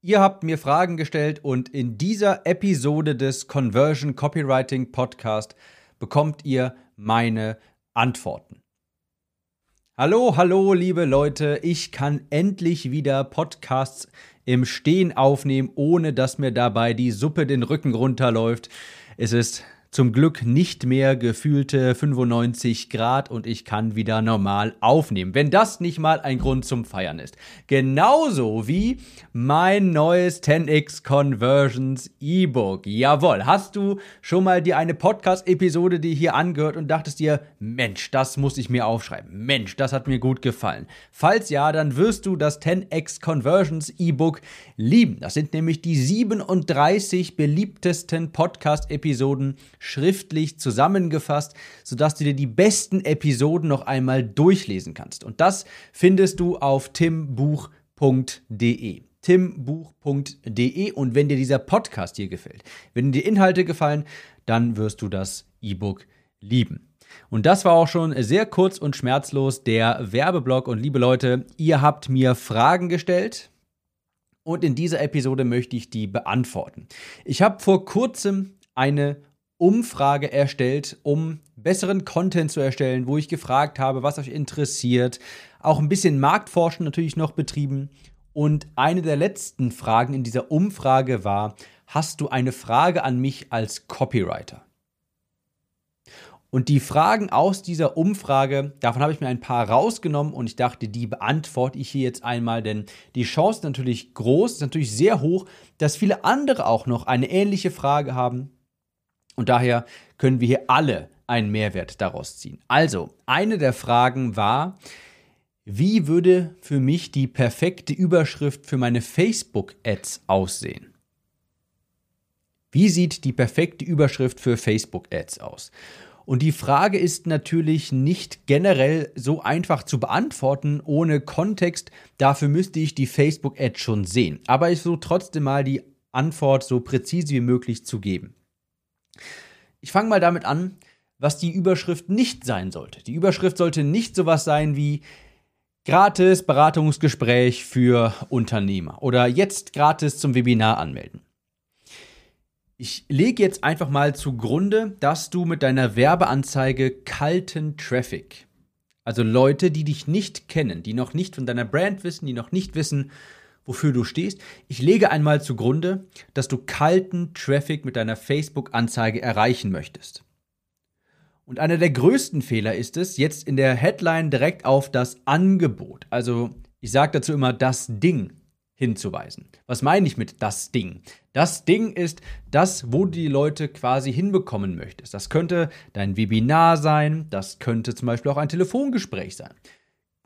Ihr habt mir Fragen gestellt und in dieser Episode des Conversion Copywriting Podcast bekommt ihr meine Antworten. Hallo, hallo, liebe Leute, ich kann endlich wieder Podcasts im Stehen aufnehmen, ohne dass mir dabei die Suppe den Rücken runterläuft. Es ist zum Glück nicht mehr gefühlte 95 Grad und ich kann wieder normal aufnehmen. Wenn das nicht mal ein Grund zum Feiern ist. Genauso wie mein neues 10x Conversions E-Book. Jawohl, hast du schon mal dir eine Podcast-Episode, die hier angehört und dachtest dir, Mensch, das muss ich mir aufschreiben. Mensch, das hat mir gut gefallen. Falls ja, dann wirst du das 10x Conversions E-Book lieben. Das sind nämlich die 37 beliebtesten Podcast-Episoden schriftlich zusammengefasst, sodass du dir die besten Episoden noch einmal durchlesen kannst. Und das findest du auf timbuch.de timbuch.de und wenn dir dieser Podcast hier gefällt, wenn dir Inhalte gefallen, dann wirst du das E-Book lieben. Und das war auch schon sehr kurz und schmerzlos der Werbeblock. Und liebe Leute, ihr habt mir Fragen gestellt und in dieser Episode möchte ich die beantworten. Ich habe vor kurzem eine Umfrage erstellt, um besseren Content zu erstellen, wo ich gefragt habe, was euch interessiert, auch ein bisschen Marktforschen natürlich noch betrieben. Und eine der letzten Fragen in dieser Umfrage war, hast du eine Frage an mich als Copywriter? Und die Fragen aus dieser Umfrage, davon habe ich mir ein paar rausgenommen und ich dachte, die beantworte ich hier jetzt einmal, denn die Chance ist natürlich groß, ist natürlich sehr hoch, dass viele andere auch noch eine ähnliche Frage haben und daher können wir hier alle einen Mehrwert daraus ziehen. Also, eine der Fragen war, wie würde für mich die perfekte Überschrift für meine Facebook-Ads aussehen? Wie sieht die perfekte Überschrift für Facebook-Ads aus? Und die Frage ist natürlich nicht generell so einfach zu beantworten ohne Kontext. Dafür müsste ich die Facebook-Ad schon sehen. Aber ich versuche trotzdem mal die Antwort so präzise wie möglich zu geben. Ich fange mal damit an, was die Überschrift nicht sein sollte. Die Überschrift sollte nicht sowas sein wie gratis Beratungsgespräch für Unternehmer oder jetzt gratis zum Webinar anmelden. Ich lege jetzt einfach mal zugrunde, dass du mit deiner Werbeanzeige kalten Traffic, also Leute, die dich nicht kennen, die noch nicht von deiner Brand wissen, die noch nicht wissen, wofür du stehst. Ich lege einmal zugrunde, dass du kalten Traffic mit deiner Facebook-Anzeige erreichen möchtest. Und einer der größten Fehler ist es, jetzt in der Headline direkt auf das Angebot, also ich sage dazu immer das Ding, hinzuweisen. Was meine ich mit das Ding? Das Ding ist das, wo du die Leute quasi hinbekommen möchtest. Das könnte dein Webinar sein, das könnte zum Beispiel auch ein Telefongespräch sein.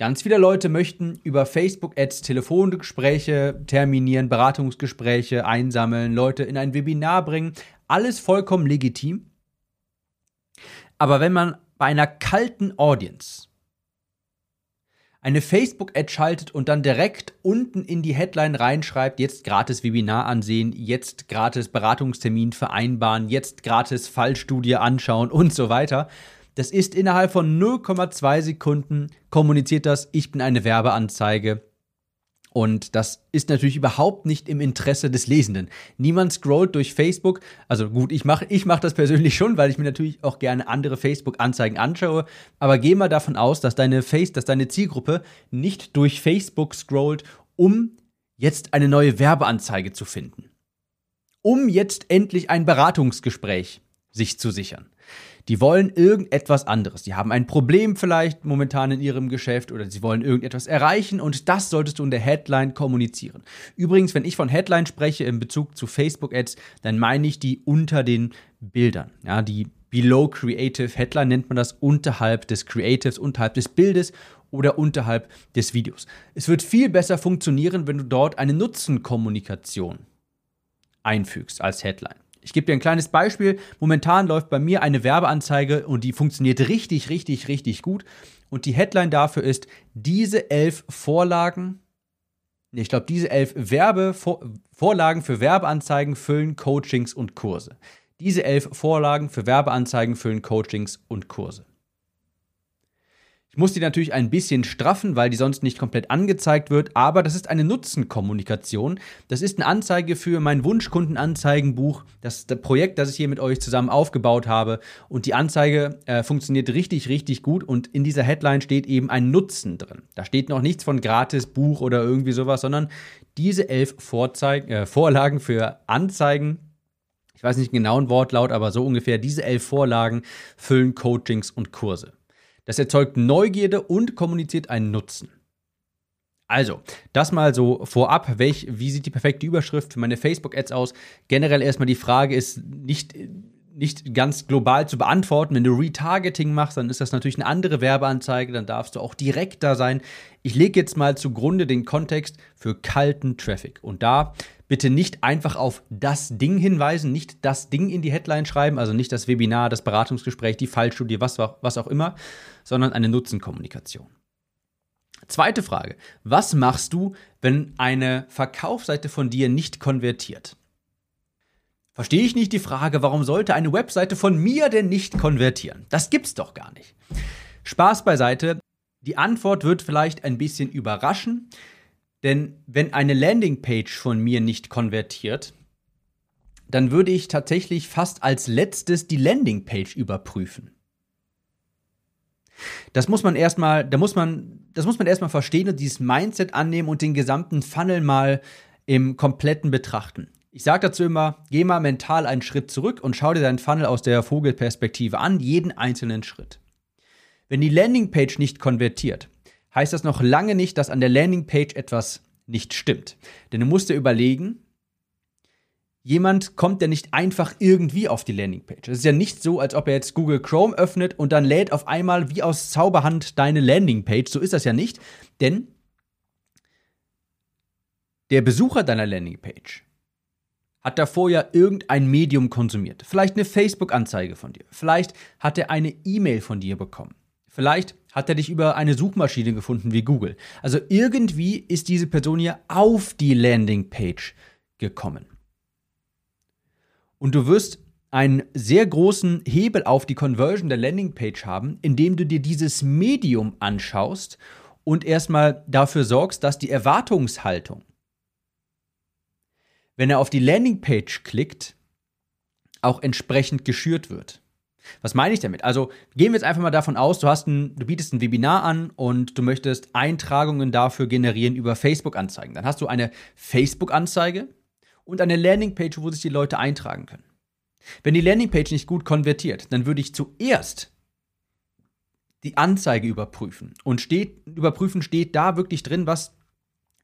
Ganz viele Leute möchten über Facebook-Ads Telefongespräche terminieren, Beratungsgespräche einsammeln, Leute in ein Webinar bringen. Alles vollkommen legitim. Aber wenn man bei einer kalten Audience eine Facebook-Ad schaltet und dann direkt unten in die Headline reinschreibt, jetzt gratis Webinar ansehen, jetzt gratis Beratungstermin vereinbaren, jetzt gratis Fallstudie anschauen und so weiter, das ist innerhalb von 0,2 Sekunden kommuniziert das, ich bin eine Werbeanzeige. Und das ist natürlich überhaupt nicht im Interesse des Lesenden. Niemand scrollt durch Facebook. Also gut, ich mache ich mach das persönlich schon, weil ich mir natürlich auch gerne andere Facebook-Anzeigen anschaue. Aber geh mal davon aus, dass deine Face, dass deine Zielgruppe nicht durch Facebook scrollt, um jetzt eine neue Werbeanzeige zu finden. Um jetzt endlich ein Beratungsgespräch sich zu sichern. Die wollen irgendetwas anderes. Die haben ein Problem vielleicht momentan in ihrem Geschäft oder sie wollen irgendetwas erreichen und das solltest du in der Headline kommunizieren. Übrigens, wenn ich von Headline spreche in Bezug zu Facebook Ads, dann meine ich die unter den Bildern. Ja, die Below Creative Headline nennt man das unterhalb des Creatives, unterhalb des Bildes oder unterhalb des Videos. Es wird viel besser funktionieren, wenn du dort eine Nutzenkommunikation einfügst als Headline. Ich gebe dir ein kleines Beispiel. Momentan läuft bei mir eine Werbeanzeige und die funktioniert richtig, richtig, richtig gut. Und die Headline dafür ist, diese elf Vorlagen, ich glaube, diese elf Werbevorlagen für Werbeanzeigen füllen Coachings und Kurse. Diese elf Vorlagen für Werbeanzeigen füllen Coachings und Kurse. Ich muss die natürlich ein bisschen straffen, weil die sonst nicht komplett angezeigt wird, aber das ist eine Nutzenkommunikation. Das ist eine Anzeige für mein Wunschkundenanzeigenbuch, das, das Projekt, das ich hier mit euch zusammen aufgebaut habe. Und die Anzeige äh, funktioniert richtig, richtig gut. Und in dieser Headline steht eben ein Nutzen drin. Da steht noch nichts von gratis Buch oder irgendwie sowas, sondern diese elf Vorzeig äh, Vorlagen für Anzeigen ich weiß nicht den genauen Wortlaut, aber so ungefähr diese elf Vorlagen füllen Coachings und Kurse. Das erzeugt Neugierde und kommuniziert einen Nutzen. Also, das mal so vorab. Welch, wie sieht die perfekte Überschrift für meine Facebook-Ads aus? Generell erstmal die Frage ist nicht, nicht ganz global zu beantworten. Wenn du Retargeting machst, dann ist das natürlich eine andere Werbeanzeige, dann darfst du auch direkter sein. Ich lege jetzt mal zugrunde den Kontext für kalten Traffic. Und da bitte nicht einfach auf das Ding hinweisen, nicht das Ding in die Headline schreiben, also nicht das Webinar, das Beratungsgespräch, die Fallstudie, was, was auch immer, sondern eine Nutzenkommunikation. Zweite Frage. Was machst du, wenn eine Verkaufsseite von dir nicht konvertiert? Verstehe ich nicht die Frage, warum sollte eine Webseite von mir denn nicht konvertieren? Das gibt's doch gar nicht. Spaß beiseite. Die Antwort wird vielleicht ein bisschen überraschen. Denn wenn eine Landingpage von mir nicht konvertiert, dann würde ich tatsächlich fast als letztes die Landingpage überprüfen. Das muss man erstmal, da muss man, das muss man erstmal verstehen und dieses Mindset annehmen und den gesamten Funnel mal im kompletten betrachten. Ich sage dazu immer, geh mal mental einen Schritt zurück und schau dir deinen Funnel aus der Vogelperspektive an, jeden einzelnen Schritt. Wenn die Landingpage nicht konvertiert, heißt das noch lange nicht, dass an der Landingpage etwas nicht stimmt. Denn du musst dir überlegen, jemand kommt ja nicht einfach irgendwie auf die Landingpage. Es ist ja nicht so, als ob er jetzt Google Chrome öffnet und dann lädt auf einmal wie aus Zauberhand deine Landingpage. So ist das ja nicht, denn der Besucher deiner Landingpage hat davor ja irgendein Medium konsumiert. Vielleicht eine Facebook-Anzeige von dir. Vielleicht hat er eine E-Mail von dir bekommen. Vielleicht hat er dich über eine Suchmaschine gefunden wie Google. Also irgendwie ist diese Person ja auf die Landingpage gekommen. Und du wirst einen sehr großen Hebel auf die Conversion der Landingpage haben, indem du dir dieses Medium anschaust und erstmal dafür sorgst, dass die Erwartungshaltung, wenn er auf die Landingpage klickt, auch entsprechend geschürt wird. Was meine ich damit? Also gehen wir jetzt einfach mal davon aus, du, hast ein, du bietest ein Webinar an und du möchtest Eintragungen dafür generieren über Facebook-Anzeigen. Dann hast du eine Facebook-Anzeige und eine Landingpage, wo sich die Leute eintragen können. Wenn die Landingpage nicht gut konvertiert, dann würde ich zuerst die Anzeige überprüfen. Und steht, überprüfen steht da wirklich drin, was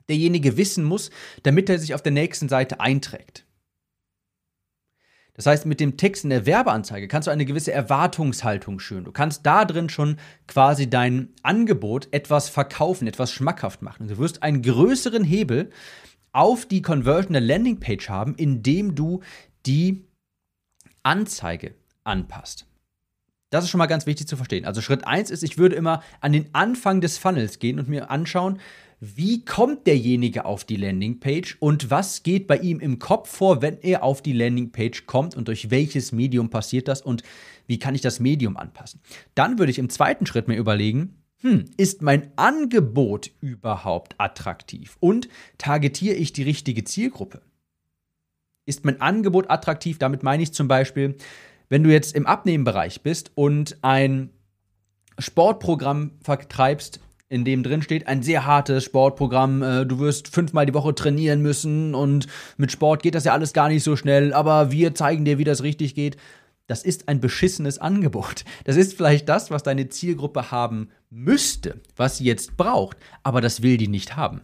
derjenige wissen muss, damit er sich auf der nächsten Seite einträgt. Das heißt, mit dem Text in der Werbeanzeige kannst du eine gewisse Erwartungshaltung schüren. Du kannst da drin schon quasi dein Angebot etwas verkaufen, etwas schmackhaft machen. Du wirst einen größeren Hebel auf die Conversion der Landingpage haben, indem du die Anzeige anpasst. Das ist schon mal ganz wichtig zu verstehen. Also Schritt 1 ist, ich würde immer an den Anfang des Funnels gehen und mir anschauen, wie kommt derjenige auf die Landingpage und was geht bei ihm im Kopf vor, wenn er auf die Landingpage kommt und durch welches Medium passiert das und wie kann ich das Medium anpassen. Dann würde ich im zweiten Schritt mir überlegen, hm, ist mein Angebot überhaupt attraktiv und targetiere ich die richtige Zielgruppe? Ist mein Angebot attraktiv? Damit meine ich zum Beispiel, wenn du jetzt im Abnehmenbereich bist und ein Sportprogramm vertreibst, in dem drin steht, ein sehr hartes Sportprogramm. Äh, du wirst fünfmal die Woche trainieren müssen und mit Sport geht das ja alles gar nicht so schnell, aber wir zeigen dir, wie das richtig geht. Das ist ein beschissenes Angebot. Das ist vielleicht das, was deine Zielgruppe haben müsste, was sie jetzt braucht, aber das will die nicht haben.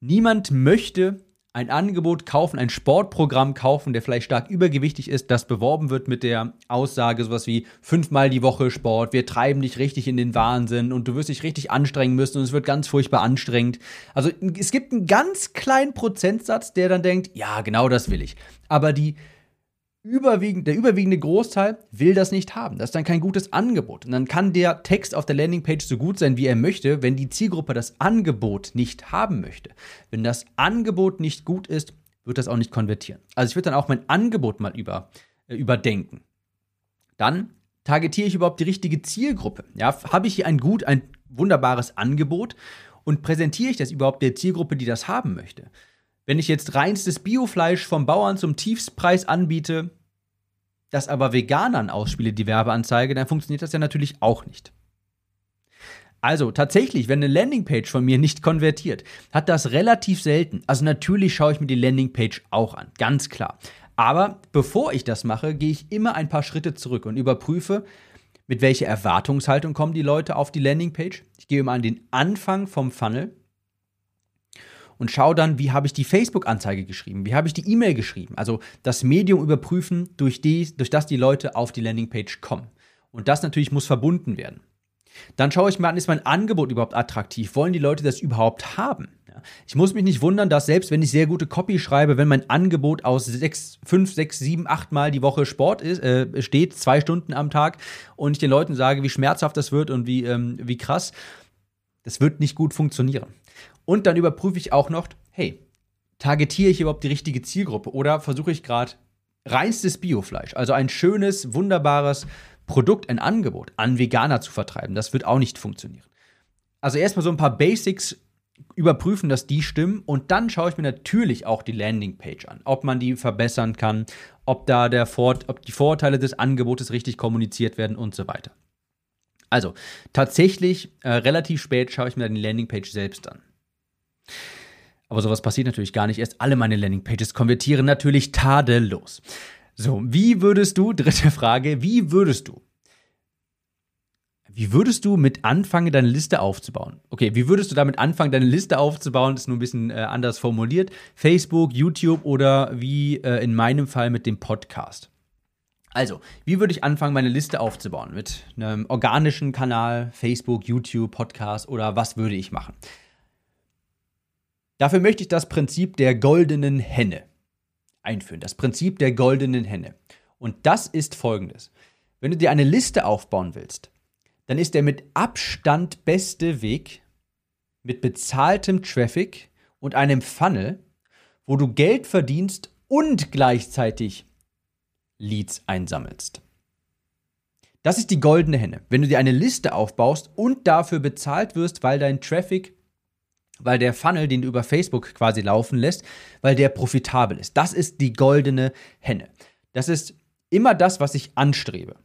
Niemand möchte ein Angebot kaufen, ein Sportprogramm kaufen, der vielleicht stark übergewichtig ist, das beworben wird mit der Aussage sowas wie fünfmal die Woche Sport, wir treiben dich richtig in den Wahnsinn und du wirst dich richtig anstrengen müssen und es wird ganz furchtbar anstrengend. Also es gibt einen ganz kleinen Prozentsatz, der dann denkt, ja, genau das will ich. Aber die überwiegend, der überwiegende Großteil will das nicht haben. Das ist dann kein gutes Angebot. Und dann kann der Text auf der Landingpage so gut sein, wie er möchte, wenn die Zielgruppe das Angebot nicht haben möchte. Wenn das Angebot nicht gut ist, wird das auch nicht konvertieren. Also ich würde dann auch mein Angebot mal über, äh, überdenken. Dann Targetiere ich überhaupt die richtige Zielgruppe? Ja, habe ich hier ein gut, ein wunderbares Angebot und präsentiere ich das überhaupt der Zielgruppe, die das haben möchte? Wenn ich jetzt reinstes Biofleisch vom Bauern zum Tiefstpreis anbiete, das aber Veganern ausspiele, die Werbeanzeige, dann funktioniert das ja natürlich auch nicht. Also tatsächlich, wenn eine Landingpage von mir nicht konvertiert, hat das relativ selten. Also natürlich schaue ich mir die Landingpage auch an, ganz klar. Aber bevor ich das mache, gehe ich immer ein paar Schritte zurück und überprüfe, mit welcher Erwartungshaltung kommen die Leute auf die Landingpage. Ich gehe immer an den Anfang vom Funnel und schaue dann, wie habe ich die Facebook-Anzeige geschrieben, wie habe ich die E-Mail geschrieben. Also das Medium überprüfen, durch, die, durch das die Leute auf die Landingpage kommen. Und das natürlich muss verbunden werden. Dann schaue ich mir an, ist mein Angebot überhaupt attraktiv? Wollen die Leute das überhaupt haben? Ich muss mich nicht wundern, dass selbst wenn ich sehr gute Copy schreibe, wenn mein Angebot aus sechs, fünf, sechs, sieben, acht Mal die Woche Sport ist, äh, steht, zwei Stunden am Tag, und ich den Leuten sage, wie schmerzhaft das wird und wie, ähm, wie krass, das wird nicht gut funktionieren. Und dann überprüfe ich auch noch, hey, targetiere ich überhaupt die richtige Zielgruppe oder versuche ich gerade reinstes Biofleisch, also ein schönes, wunderbares Produkt, ein Angebot an Veganer zu vertreiben. Das wird auch nicht funktionieren. Also erstmal so ein paar Basics überprüfen, dass die stimmen und dann schaue ich mir natürlich auch die Landingpage an, ob man die verbessern kann, ob da der Vor ob die Vorteile des Angebotes richtig kommuniziert werden und so weiter. Also tatsächlich äh, relativ spät schaue ich mir dann die Landingpage selbst an. Aber sowas passiert natürlich gar nicht erst. Alle meine Landingpages konvertieren natürlich tadellos. So, wie würdest du, dritte Frage, wie würdest du, wie würdest du mit anfangen, deine Liste aufzubauen? Okay, wie würdest du damit anfangen, deine Liste aufzubauen? Das ist nur ein bisschen äh, anders formuliert. Facebook, YouTube oder wie äh, in meinem Fall mit dem Podcast. Also, wie würde ich anfangen, meine Liste aufzubauen? Mit einem organischen Kanal, Facebook, YouTube, Podcast oder was würde ich machen? Dafür möchte ich das Prinzip der goldenen Henne einführen. Das Prinzip der goldenen Henne. Und das ist folgendes. Wenn du dir eine Liste aufbauen willst, dann ist der mit Abstand beste Weg mit bezahltem Traffic und einem Funnel, wo du Geld verdienst und gleichzeitig Leads einsammelst. Das ist die goldene Henne. Wenn du dir eine Liste aufbaust und dafür bezahlt wirst, weil dein Traffic weil der Funnel, den du über Facebook quasi laufen lässt, weil der profitabel ist. Das ist die goldene Henne. Das ist immer das, was ich anstrebe.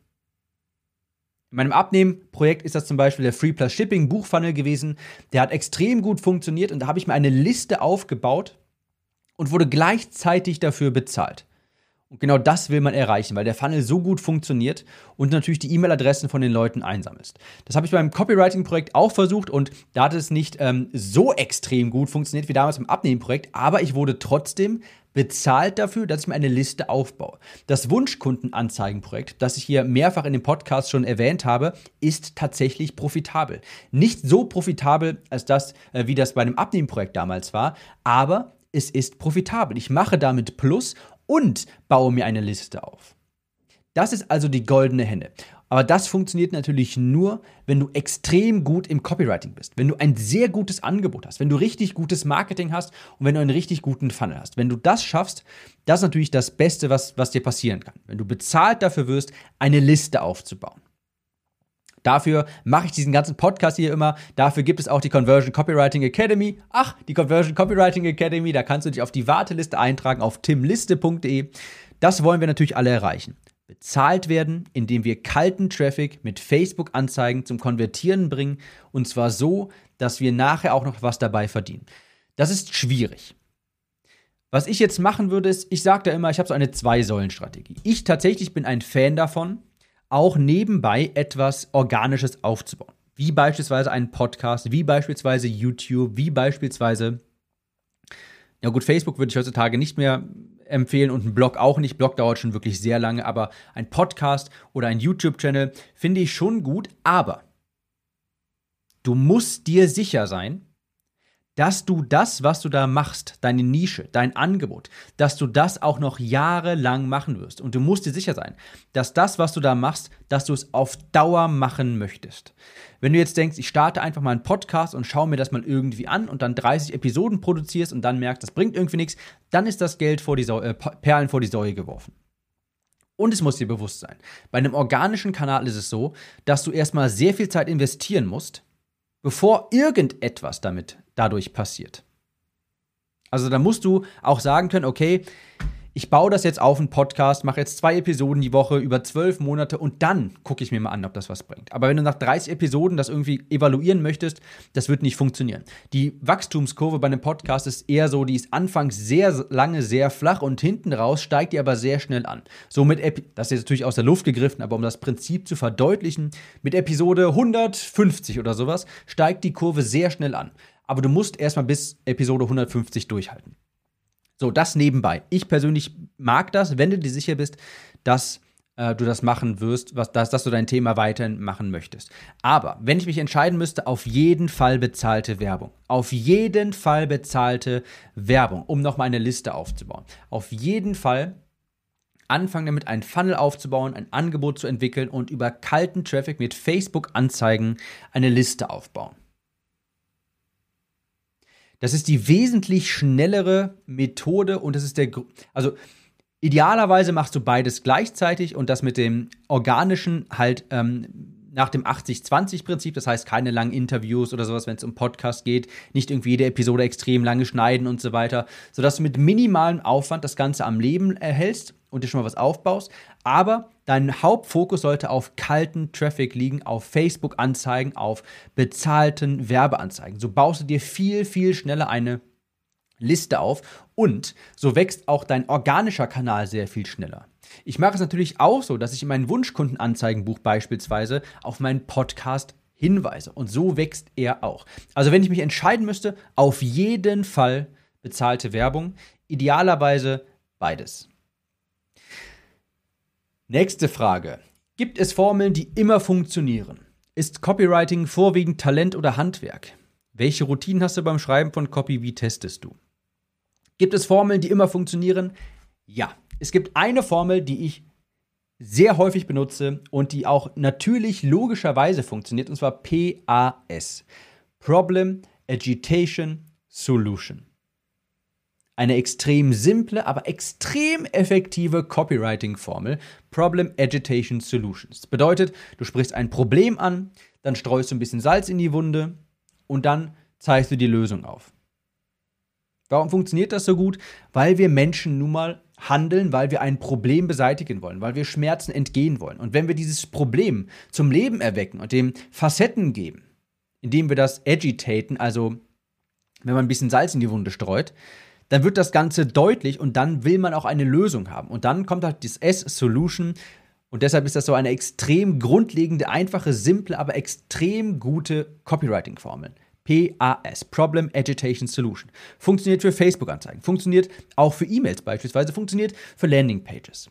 In meinem Abnehmen-Projekt ist das zum Beispiel der Free Plus Shipping Buchfunnel gewesen. Der hat extrem gut funktioniert und da habe ich mir eine Liste aufgebaut und wurde gleichzeitig dafür bezahlt. Und genau das will man erreichen, weil der Funnel so gut funktioniert und natürlich die E-Mail-Adressen von den Leuten einsammelst. Das habe ich beim Copywriting-Projekt auch versucht und da hat es nicht ähm, so extrem gut funktioniert wie damals im Abnehmen-Projekt, aber ich wurde trotzdem bezahlt dafür, dass ich mir eine Liste aufbaue. Das Wunschkundenanzeigenprojekt, das ich hier mehrfach in dem Podcast schon erwähnt habe, ist tatsächlich profitabel. Nicht so profitabel als das, äh, wie das bei einem Abnehmen-Projekt damals war, aber es ist profitabel. Ich mache damit Plus und baue mir eine Liste auf. Das ist also die goldene Henne. Aber das funktioniert natürlich nur, wenn du extrem gut im Copywriting bist, wenn du ein sehr gutes Angebot hast, wenn du richtig gutes Marketing hast und wenn du einen richtig guten Funnel hast. Wenn du das schaffst, das ist natürlich das Beste, was, was dir passieren kann. Wenn du bezahlt dafür wirst, eine Liste aufzubauen. Dafür mache ich diesen ganzen Podcast hier immer. Dafür gibt es auch die Conversion Copywriting Academy. Ach, die Conversion Copywriting Academy, da kannst du dich auf die Warteliste eintragen auf timliste.de. Das wollen wir natürlich alle erreichen. Bezahlt werden, indem wir kalten Traffic mit Facebook-Anzeigen zum Konvertieren bringen und zwar so, dass wir nachher auch noch was dabei verdienen. Das ist schwierig. Was ich jetzt machen würde, ist, ich sage da immer, ich habe so eine Zwei-Säulen-Strategie. Ich tatsächlich bin ein Fan davon, auch nebenbei etwas Organisches aufzubauen. Wie beispielsweise einen Podcast, wie beispielsweise YouTube, wie beispielsweise, ja gut, Facebook würde ich heutzutage nicht mehr empfehlen und ein Blog auch nicht. Blog dauert schon wirklich sehr lange, aber ein Podcast oder ein YouTube-Channel finde ich schon gut, aber du musst dir sicher sein, dass du das, was du da machst, deine Nische, dein Angebot, dass du das auch noch jahrelang machen wirst. Und du musst dir sicher sein, dass das, was du da machst, dass du es auf Dauer machen möchtest. Wenn du jetzt denkst, ich starte einfach mal einen Podcast und schaue mir das mal irgendwie an und dann 30 Episoden produzierst und dann merkst, das bringt irgendwie nichts, dann ist das Geld vor die Säule, äh, Perlen vor die Säule geworfen. Und es muss dir bewusst sein, bei einem organischen Kanal ist es so, dass du erstmal sehr viel Zeit investieren musst, bevor irgendetwas damit dadurch passiert. Also da musst du auch sagen können, okay, ich baue das jetzt auf einen Podcast, mache jetzt zwei Episoden die Woche über zwölf Monate und dann gucke ich mir mal an, ob das was bringt. Aber wenn du nach 30 Episoden das irgendwie evaluieren möchtest, das wird nicht funktionieren. Die Wachstumskurve bei einem Podcast ist eher so, die ist anfangs sehr lange sehr flach und hinten raus steigt die aber sehr schnell an. So mit, Epi das ist jetzt natürlich aus der Luft gegriffen, aber um das Prinzip zu verdeutlichen, mit Episode 150 oder sowas steigt die Kurve sehr schnell an. Aber du musst erstmal bis Episode 150 durchhalten. So, das nebenbei. Ich persönlich mag das, wenn du dir sicher bist, dass äh, du das machen wirst, was, dass, dass du dein Thema weiterhin machen möchtest. Aber wenn ich mich entscheiden müsste, auf jeden Fall bezahlte Werbung. Auf jeden Fall bezahlte Werbung, um nochmal eine Liste aufzubauen. Auf jeden Fall anfangen damit, einen Funnel aufzubauen, ein Angebot zu entwickeln und über kalten Traffic mit Facebook-Anzeigen eine Liste aufbauen. Das ist die wesentlich schnellere Methode und das ist der, also idealerweise machst du beides gleichzeitig und das mit dem organischen halt ähm, nach dem 80-20-Prinzip, das heißt keine langen Interviews oder sowas, wenn es um Podcast geht, nicht irgendwie jede Episode extrem lange schneiden und so weiter, sodass du mit minimalem Aufwand das Ganze am Leben erhältst und dir schon mal was aufbaust, aber dein Hauptfokus sollte auf kalten Traffic liegen, auf Facebook-Anzeigen, auf bezahlten Werbeanzeigen. So baust du dir viel, viel schneller eine Liste auf und so wächst auch dein organischer Kanal sehr viel schneller. Ich mache es natürlich auch so, dass ich in meinem Wunschkundenanzeigenbuch beispielsweise auf meinen Podcast hinweise und so wächst er auch. Also wenn ich mich entscheiden müsste, auf jeden Fall bezahlte Werbung, idealerweise beides. Nächste Frage. Gibt es Formeln, die immer funktionieren? Ist Copywriting vorwiegend Talent oder Handwerk? Welche Routinen hast du beim Schreiben von Copy? Wie testest du? Gibt es Formeln, die immer funktionieren? Ja. Es gibt eine Formel, die ich sehr häufig benutze und die auch natürlich logischerweise funktioniert, und zwar PAS. Problem, Agitation, Solution eine extrem simple, aber extrem effektive Copywriting-Formel, Problem Agitation Solutions. Das bedeutet, du sprichst ein Problem an, dann streust du ein bisschen Salz in die Wunde und dann zeigst du die Lösung auf. Warum funktioniert das so gut? Weil wir Menschen nun mal handeln, weil wir ein Problem beseitigen wollen, weil wir Schmerzen entgehen wollen. Und wenn wir dieses Problem zum Leben erwecken und dem Facetten geben, indem wir das agitaten, also wenn man ein bisschen Salz in die Wunde streut, dann wird das Ganze deutlich und dann will man auch eine Lösung haben. Und dann kommt halt das S-Solution. Und deshalb ist das so eine extrem grundlegende, einfache, simple, aber extrem gute Copywriting-Formel. PAS, Problem Agitation Solution. Funktioniert für Facebook-Anzeigen, funktioniert auch für E-Mails beispielsweise, funktioniert für Landing-Pages.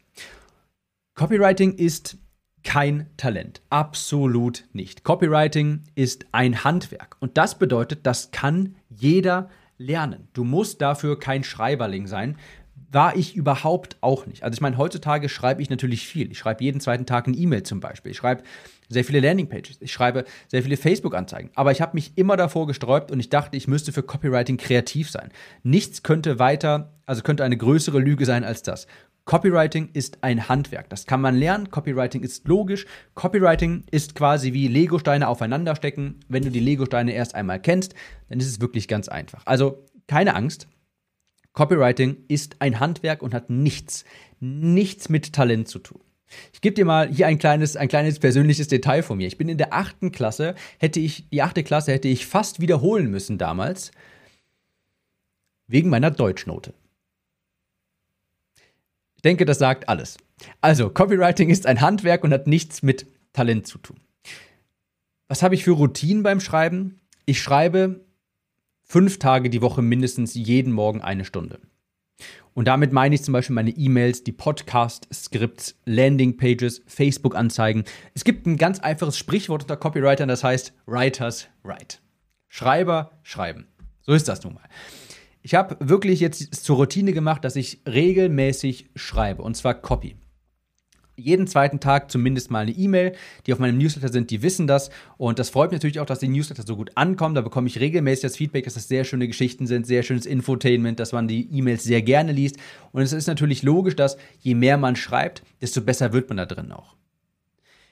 Copywriting ist kein Talent. Absolut nicht. Copywriting ist ein Handwerk. Und das bedeutet, das kann jeder lernen. Du musst dafür kein Schreiberling sein. War ich überhaupt auch nicht. Also ich meine, heutzutage schreibe ich natürlich viel. Ich schreibe jeden zweiten Tag ein E-Mail zum Beispiel. Ich schreibe sehr viele Landingpages. Ich schreibe sehr viele Facebook-Anzeigen. Aber ich habe mich immer davor gesträubt und ich dachte, ich müsste für Copywriting kreativ sein. Nichts könnte weiter, also könnte eine größere Lüge sein als das. Copywriting ist ein Handwerk. Das kann man lernen. Copywriting ist logisch. Copywriting ist quasi wie Lego-Steine aufeinander stecken. Wenn du die Lego-Steine erst einmal kennst, dann ist es wirklich ganz einfach. Also keine Angst. Copywriting ist ein Handwerk und hat nichts, nichts mit Talent zu tun. Ich gebe dir mal hier ein kleines, ein kleines persönliches Detail von mir. Ich bin in der achten Klasse, hätte ich, die achte Klasse hätte ich fast wiederholen müssen damals, wegen meiner Deutschnote denke, das sagt alles. Also, Copywriting ist ein Handwerk und hat nichts mit Talent zu tun. Was habe ich für Routinen beim Schreiben? Ich schreibe fünf Tage die Woche mindestens jeden Morgen eine Stunde. Und damit meine ich zum Beispiel meine E-Mails, die Podcast-Skripts, Landing-Pages, Facebook-Anzeigen. Es gibt ein ganz einfaches Sprichwort unter Copywritern, das heißt Writers Write. Schreiber schreiben. So ist das nun mal. Ich habe wirklich jetzt zur Routine gemacht, dass ich regelmäßig schreibe, und zwar Copy. jeden zweiten Tag zumindest mal eine E-Mail. Die auf meinem Newsletter sind, die wissen das. Und das freut mich natürlich auch, dass die Newsletter so gut ankommen. Da bekomme ich regelmäßig das Feedback, dass das sehr schöne Geschichten sind, sehr schönes Infotainment, dass man die E-Mails sehr gerne liest. Und es ist natürlich logisch, dass je mehr man schreibt, desto besser wird man da drin auch.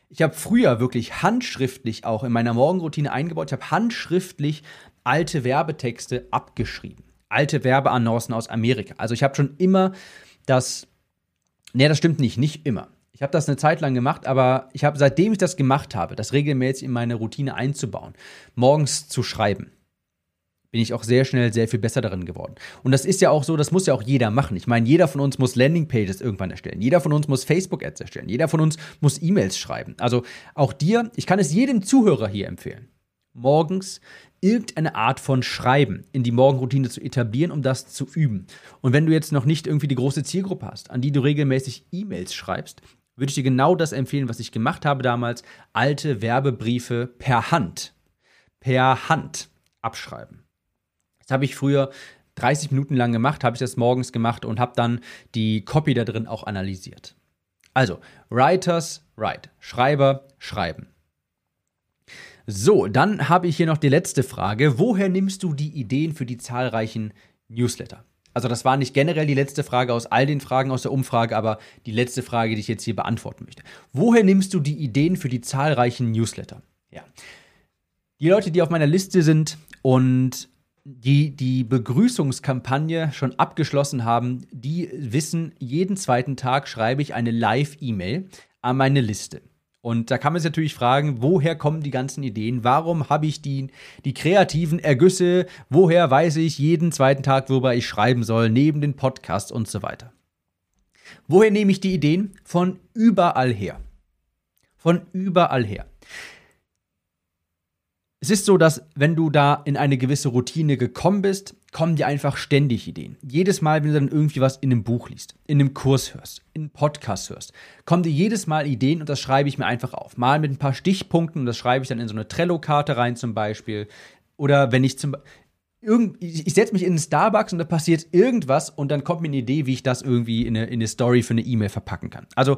Ich habe früher wirklich handschriftlich auch in meiner Morgenroutine eingebaut. Ich habe handschriftlich alte Werbetexte abgeschrieben. Alte Werbeannoncen aus Amerika. Also ich habe schon immer das. Nee, das stimmt nicht, nicht immer. Ich habe das eine Zeit lang gemacht, aber ich habe, seitdem ich das gemacht habe, das regelmäßig in meine Routine einzubauen, morgens zu schreiben, bin ich auch sehr schnell sehr viel besser darin geworden. Und das ist ja auch so, das muss ja auch jeder machen. Ich meine, jeder von uns muss Landingpages irgendwann erstellen. Jeder von uns muss Facebook-Ads erstellen. Jeder von uns muss E-Mails schreiben. Also auch dir, ich kann es jedem Zuhörer hier empfehlen, morgens irgendeine Art von Schreiben in die Morgenroutine zu etablieren, um das zu üben. Und wenn du jetzt noch nicht irgendwie die große Zielgruppe hast, an die du regelmäßig E-Mails schreibst, würde ich dir genau das empfehlen, was ich gemacht habe damals, alte Werbebriefe per Hand, per Hand abschreiben. Das habe ich früher 30 Minuten lang gemacht, habe ich das morgens gemacht und habe dann die Copy da drin auch analysiert. Also, Writers, write, Schreiber, schreiben. So, dann habe ich hier noch die letzte Frage. Woher nimmst du die Ideen für die zahlreichen Newsletter? Also das war nicht generell die letzte Frage aus all den Fragen aus der Umfrage, aber die letzte Frage, die ich jetzt hier beantworten möchte. Woher nimmst du die Ideen für die zahlreichen Newsletter? Ja. Die Leute, die auf meiner Liste sind und die die Begrüßungskampagne schon abgeschlossen haben, die wissen, jeden zweiten Tag schreibe ich eine Live-E-Mail an meine Liste. Und da kann man sich natürlich fragen, woher kommen die ganzen Ideen? Warum habe ich die, die kreativen Ergüsse? Woher weiß ich jeden zweiten Tag, worüber ich schreiben soll, neben den Podcasts und so weiter? Woher nehme ich die Ideen? Von überall her. Von überall her. Es ist so, dass wenn du da in eine gewisse Routine gekommen bist, kommen dir einfach ständig Ideen. Jedes Mal, wenn du dann irgendwie was in einem Buch liest, in einem Kurs hörst, in einem Podcast hörst, kommen dir jedes Mal Ideen und das schreibe ich mir einfach auf. Mal mit ein paar Stichpunkten und das schreibe ich dann in so eine Trello-Karte rein zum Beispiel. Oder wenn ich zum ich setze mich in einen Starbucks und da passiert irgendwas und dann kommt mir eine Idee, wie ich das irgendwie in eine, in eine Story für eine E-Mail verpacken kann. Also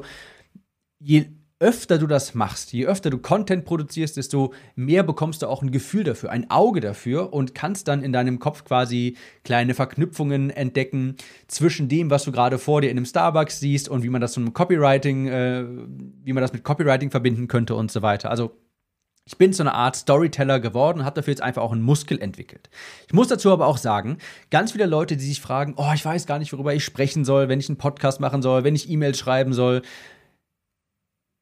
je öfter du das machst, je öfter du Content produzierst, desto mehr bekommst du auch ein Gefühl dafür, ein Auge dafür und kannst dann in deinem Kopf quasi kleine Verknüpfungen entdecken zwischen dem, was du gerade vor dir in einem Starbucks siehst und wie man das zum Copywriting, äh, wie man das mit Copywriting verbinden könnte und so weiter. Also ich bin so eine Art Storyteller geworden und habe dafür jetzt einfach auch einen Muskel entwickelt. Ich muss dazu aber auch sagen, ganz viele Leute, die sich fragen, oh, ich weiß gar nicht, worüber ich sprechen soll, wenn ich einen Podcast machen soll, wenn ich E-Mails schreiben soll,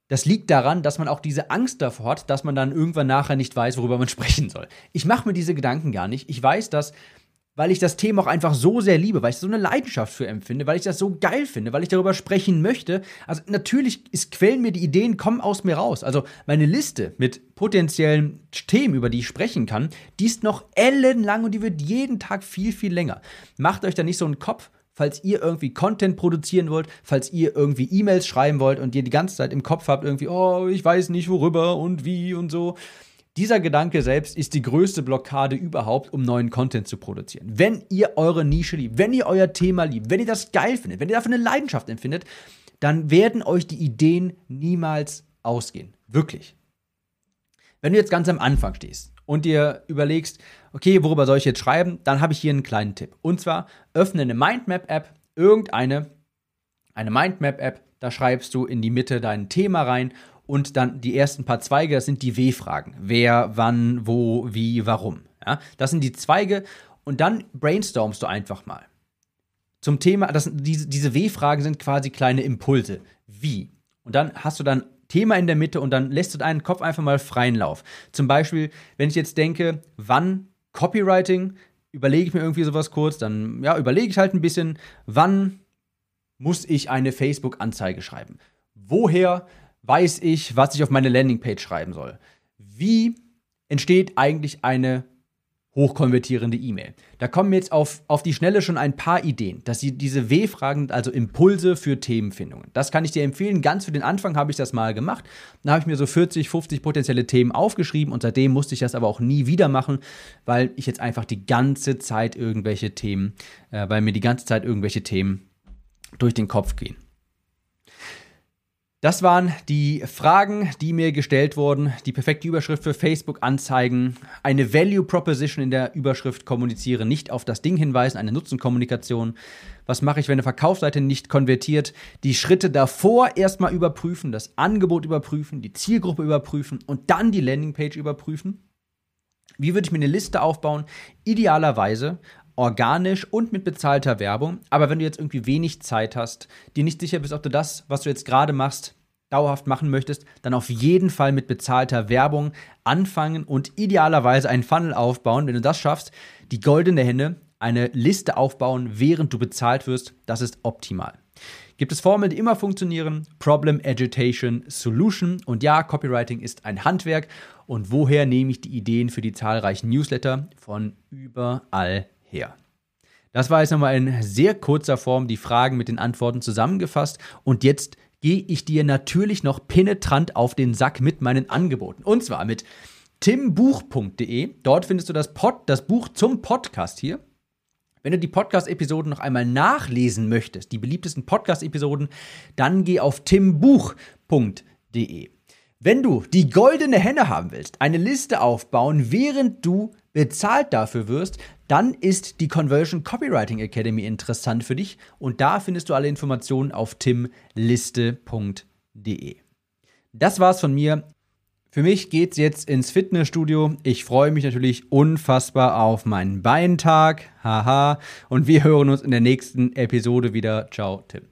das liegt daran, dass man auch diese Angst davor hat, dass man dann irgendwann nachher nicht weiß, worüber man sprechen soll. Ich mache mir diese Gedanken gar nicht. Ich weiß dass, weil ich das Thema auch einfach so sehr liebe, weil ich so eine Leidenschaft für empfinde, weil ich das so geil finde, weil ich darüber sprechen möchte. Also natürlich ist, quellen mir die Ideen, kommen aus mir raus. Also meine Liste mit potenziellen Themen, über die ich sprechen kann, die ist noch ellenlang und die wird jeden Tag viel, viel länger. Macht euch da nicht so einen Kopf, falls ihr irgendwie Content produzieren wollt, falls ihr irgendwie E-Mails schreiben wollt und ihr die ganze Zeit im Kopf habt, irgendwie, oh, ich weiß nicht worüber und wie und so. Dieser Gedanke selbst ist die größte Blockade überhaupt, um neuen Content zu produzieren. Wenn ihr eure Nische liebt, wenn ihr euer Thema liebt, wenn ihr das geil findet, wenn ihr dafür eine Leidenschaft empfindet, dann werden euch die Ideen niemals ausgehen. Wirklich. Wenn du jetzt ganz am Anfang stehst und dir überlegst, okay, worüber soll ich jetzt schreiben, dann habe ich hier einen kleinen Tipp. Und zwar öffne eine Mindmap-App, irgendeine, eine Mindmap-App, da schreibst du in die Mitte dein Thema rein und dann die ersten paar Zweige, das sind die W-Fragen. Wer, wann, wo, wie, warum. Ja, das sind die Zweige und dann brainstormst du einfach mal. Zum Thema, das, diese, diese W-Fragen sind quasi kleine Impulse. Wie? Und dann hast du dann Thema in der Mitte und dann lässt du deinen Kopf einfach mal freien Lauf. Zum Beispiel, wenn ich jetzt denke, wann Copywriting, überlege ich mir irgendwie sowas kurz, dann ja, überlege ich halt ein bisschen, wann muss ich eine Facebook-Anzeige schreiben? Woher weiß ich, was ich auf meine Landingpage schreiben soll? Wie entsteht eigentlich eine hochkonvertierende E-Mail. Da kommen jetzt auf, auf die Schnelle schon ein paar Ideen, dass sie diese W-Fragen, also Impulse für Themenfindungen. Das kann ich dir empfehlen. Ganz für den Anfang habe ich das mal gemacht. Dann habe ich mir so 40, 50 potenzielle Themen aufgeschrieben und seitdem musste ich das aber auch nie wieder machen, weil ich jetzt einfach die ganze Zeit irgendwelche Themen, äh, weil mir die ganze Zeit irgendwelche Themen durch den Kopf gehen. Das waren die Fragen, die mir gestellt wurden. Die perfekte Überschrift für Facebook-Anzeigen. Eine Value Proposition in der Überschrift kommunizieren, nicht auf das Ding hinweisen, eine Nutzenkommunikation. Was mache ich, wenn eine Verkaufsseite nicht konvertiert? Die Schritte davor erstmal überprüfen, das Angebot überprüfen, die Zielgruppe überprüfen und dann die Landingpage überprüfen. Wie würde ich mir eine Liste aufbauen? Idealerweise organisch und mit bezahlter Werbung. Aber wenn du jetzt irgendwie wenig Zeit hast, dir nicht sicher bist, ob du das, was du jetzt gerade machst, dauerhaft machen möchtest, dann auf jeden Fall mit bezahlter Werbung anfangen und idealerweise einen Funnel aufbauen. Wenn du das schaffst, die goldene Hände, eine Liste aufbauen, während du bezahlt wirst, das ist optimal. Gibt es Formeln, die immer funktionieren? Problem, Agitation, Solution. Und ja, Copywriting ist ein Handwerk. Und woher nehme ich die Ideen für die zahlreichen Newsletter? Von überall her. Das war jetzt nochmal in sehr kurzer Form die Fragen mit den Antworten zusammengefasst. Und jetzt gehe ich dir natürlich noch penetrant auf den Sack mit meinen Angeboten. Und zwar mit timbuch.de. Dort findest du das, Pod, das Buch zum Podcast hier. Wenn du die Podcast-Episoden noch einmal nachlesen möchtest, die beliebtesten Podcast-Episoden, dann geh auf timbuch.de. Wenn du die goldene Henne haben willst, eine Liste aufbauen, während du bezahlt dafür wirst, dann ist die Conversion Copywriting Academy interessant für dich und da findest du alle Informationen auf timliste.de. Das war's von mir. Für mich geht's jetzt ins Fitnessstudio. Ich freue mich natürlich unfassbar auf meinen Beintag. Haha. Und wir hören uns in der nächsten Episode wieder. Ciao, Tim.